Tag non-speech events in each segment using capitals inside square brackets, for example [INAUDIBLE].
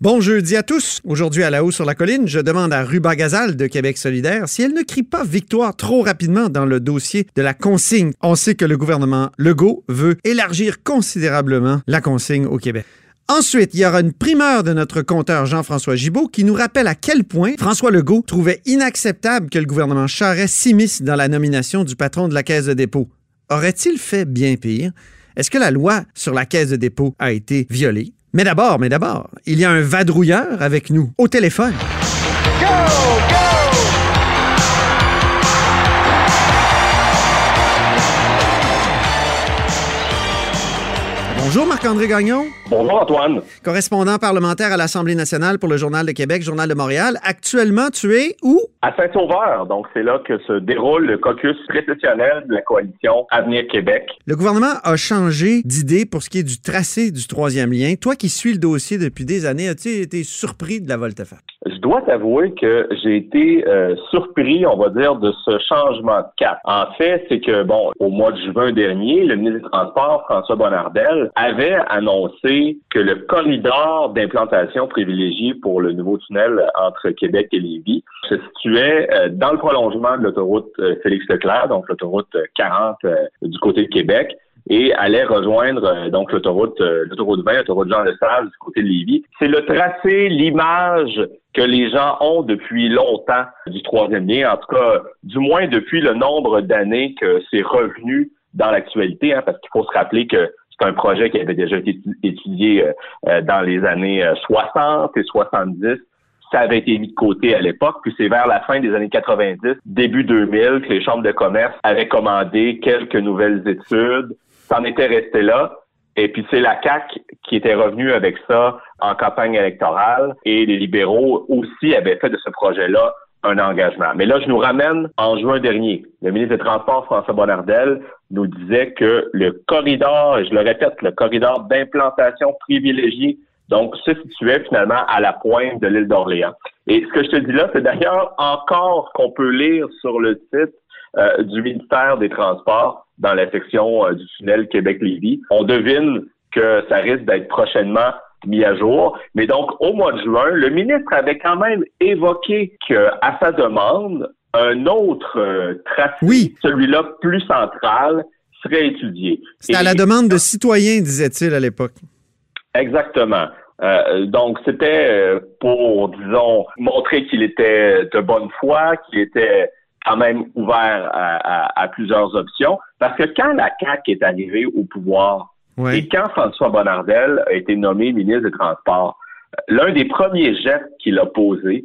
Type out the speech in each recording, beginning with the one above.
Bon jeudi à tous. Aujourd'hui à la haut sur la colline, je demande à Ruba Gazal de Québec solidaire si elle ne crie pas victoire trop rapidement dans le dossier de la consigne. On sait que le gouvernement Legault veut élargir considérablement la consigne au Québec. Ensuite, il y aura une primeur de notre compteur Jean-François Gibault qui nous rappelle à quel point François Legault trouvait inacceptable que le gouvernement Charest s'immisce dans la nomination du patron de la Caisse de dépôt. Aurait-il fait bien pire? Est-ce que la loi sur la Caisse de dépôt a été violée? Mais d'abord, mais d'abord, il y a un vadrouilleur avec nous au téléphone. Bonjour Marc-André Gagnon. Bonjour Antoine. Correspondant parlementaire à l'Assemblée nationale pour le Journal de Québec, Journal de Montréal. Actuellement, tu es où? À Saint-Sauveur. Donc, c'est là que se déroule le caucus précessionnel de la coalition Avenir Québec. Le gouvernement a changé d'idée pour ce qui est du tracé du troisième lien. Toi qui suis le dossier depuis des années, as-tu été surpris de la volte-face? Dois t'avouer que j'ai été euh, surpris, on va dire, de ce changement de cap. En fait, c'est que, bon, au mois de juin dernier, le ministre des Transports, François Bonnardel, avait annoncé que le corridor d'implantation privilégié pour le nouveau tunnel entre Québec et Lévis se situait euh, dans le prolongement de l'autoroute euh, Félix-Leclerc, donc l'autoroute 40 du côté de Québec et allait rejoindre donc l'autoroute l'autoroute 20, l'autoroute Jean Lesage du côté de Lévis. C'est le tracé, l'image que les gens ont depuis longtemps du troisième lien, en tout cas, du moins depuis le nombre d'années que c'est revenu dans l'actualité, hein, parce qu'il faut se rappeler que c'est un projet qui avait déjà été étudié euh, euh, dans les années 60 euh, et 70. Ça avait été mis de côté à l'époque, puis c'est vers la fin des années 90, début 2000, que les chambres de commerce avaient commandé quelques nouvelles études. Ça en était resté là. Et puis c'est la CAC qui était revenue avec ça en campagne électorale et les libéraux aussi avaient fait de ce projet-là un engagement. Mais là, je nous ramène en juin dernier. Le ministre des Transports, François Bonnardel, nous disait que le corridor, et je le répète, le corridor d'implantation privilégié, donc, se situait finalement à la pointe de l'île d'Orléans. Et ce que je te dis là, c'est d'ailleurs encore qu'on peut lire sur le site euh, du ministère des Transports dans la section euh, du tunnel Québec-Lévis. On devine que ça risque d'être prochainement mis à jour. Mais donc, au mois de juin, le ministre avait quand même évoqué qu'à sa demande, un autre euh, tracé, celui-là plus central, serait étudié. C'était à la demande de citoyens, disait-il à l'époque. Exactement. Euh, donc, c'était pour, disons, montrer qu'il était de bonne foi, qu'il était quand même ouvert à, plusieurs options. Parce que quand la CAQ est arrivée au pouvoir et quand François Bonnardel a été nommé ministre des Transports, l'un des premiers gestes qu'il a posé,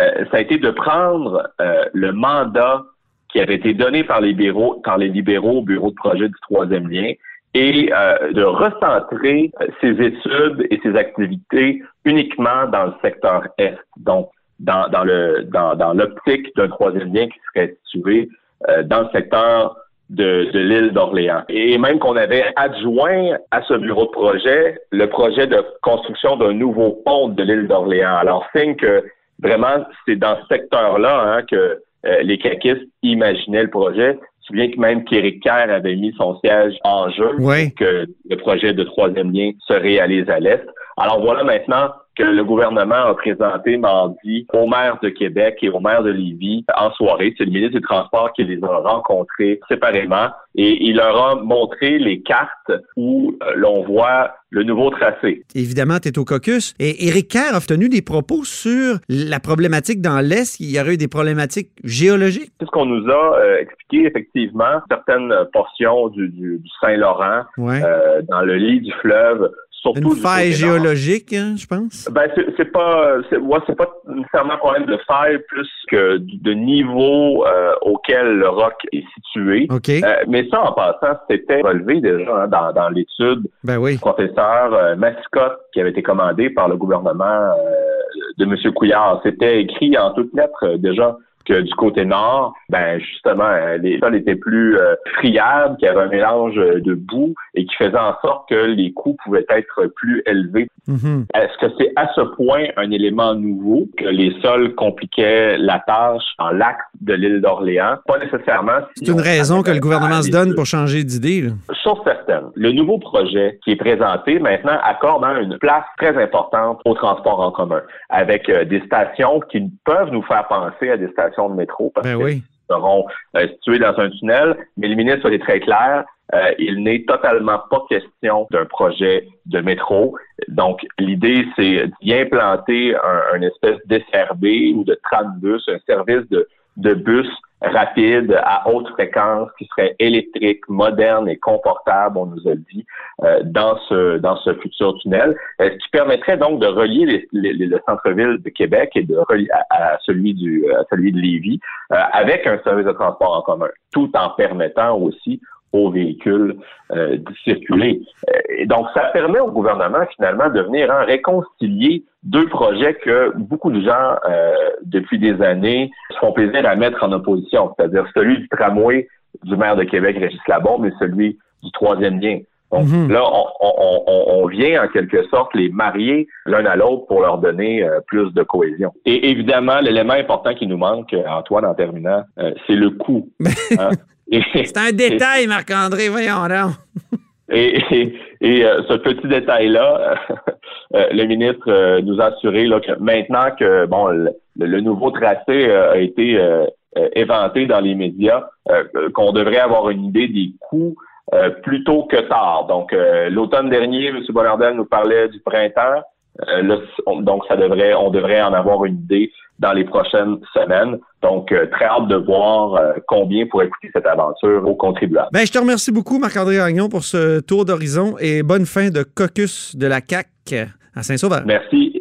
euh, ça a été de prendre euh, le mandat qui avait été donné par les libéraux, par les libéraux au bureau de projet du troisième lien et euh, de recentrer ses études et ses activités uniquement dans le secteur Est. Donc, dans, dans le dans, dans l'optique d'un troisième lien qui serait situé euh, dans le secteur de, de l'île d'Orléans. Et même qu'on avait adjoint à ce bureau de projet le projet de construction d'un nouveau pont de l'île d'Orléans. Alors, signe que vraiment, c'est dans ce secteur-là hein, que euh, les caquistes imaginaient le projet. Je me souviens que même qu'Éric Kerr avait mis son siège en jeu que le projet de troisième lien se réalise à l'Est. Alors voilà maintenant que le gouvernement a présenté mardi au maire de Québec et au maire de Lévis en soirée. C'est le ministre du Transport qui les a rencontrés séparément et il leur a montré les cartes où euh, l'on voit le nouveau tracé. Évidemment, tu es au caucus. Et Éric Kerr a tenu des propos sur la problématique dans l'Est. Il y aurait eu des problématiques géologiques. C'est ce qu'on nous a euh, expliqué, effectivement. Certaines portions du, Saint-Laurent, euh, dans le lit du fleuve, une faille géologique, hein, je pense? Ben c'est pas c'est ouais, pas nécessairement un problème de faille plus que de niveau euh, auquel le roc est situé. Euh, mais ça en passant, c'était relevé déjà hein, dans, dans l'étude ben oui. du professeur euh, Mascotte qui avait été commandé par le gouvernement de M. Couillard. C'était écrit en toutes lettres déjà que du côté nord, ben justement, euh, les sols étaient plus euh, friables, qu'il y avait un mélange de boue et qui faisait en sorte que les coûts pouvaient être plus élevés. Mm-hmm. Est-ce que c'est à ce point un élément nouveau que les sols compliquaient la tâche en l'axe de l'île d'Orléans? Pas nécessairement. C'est une raison que le gouvernement se donne pour changer d'idée. Chose certaine, le nouveau projet qui est présenté maintenant accorde hein, une place très importante au transport en commun, avec euh, des stations qui peuvent nous faire penser à des stations de métro. Parce ben oui seront euh, situés dans un tunnel, mais le ministre est très clair. Euh, il n'est totalement pas question d'un projet de métro. Donc, l'idée, c'est d'y implanter un, espèce d'SRB ou de bus, un service de, de bus rapide, à haute fréquence, qui serait électrique, moderne et confortable, on nous a dit, euh, dans ce dans ce futur tunnel, euh, ce qui permettrait donc de relier le centre-ville de Québec et de relier à, celui du à celui de Lévis euh, avec un service de transport en commun, tout en permettant aussi aux véhicules euh, de circuler. Et donc, ça permet au gouvernement finalement de venir hein, réconcilier deux projets que beaucoup de gens, euh, depuis des années, se font plaisir à mettre en opposition, c'est-à-dire celui du tramway du maire de Québec, Régis Labombe, et celui du troisième lien. Donc mhm. là, on, vient en quelque sorte les marier l'un à l'autre pour leur donner euh, plus de cohésion. Et évidemment, l'élément important qui nous manque, Antoine, en terminant, c'est le coût. [LAUGHS] Hein? [LAUGHS] C'est un détail, Marc-André, voyons là. Et, et, euh, ce petit détail-là, [LAUGHS] euh, le ministre euh, nous a assuré là, que maintenant que bon le, nouveau tracé a été éventé dans les médias, qu'on devrait avoir une idée des coûts plus tôt que tard. Donc l'automne dernier, M. Bonardel nous parlait du printemps. donc ça devrait, on devrait en avoir une idée dans les prochaines semaines. Donc, euh, très hâte de voir euh, combien pourrait coûter cette aventure aux contribuables. Ben, je te remercie beaucoup, Marc-André Agnon, pour ce tour d'horizon et bonne fin de caucus de la CAC à Saint-Sauveur. Merci.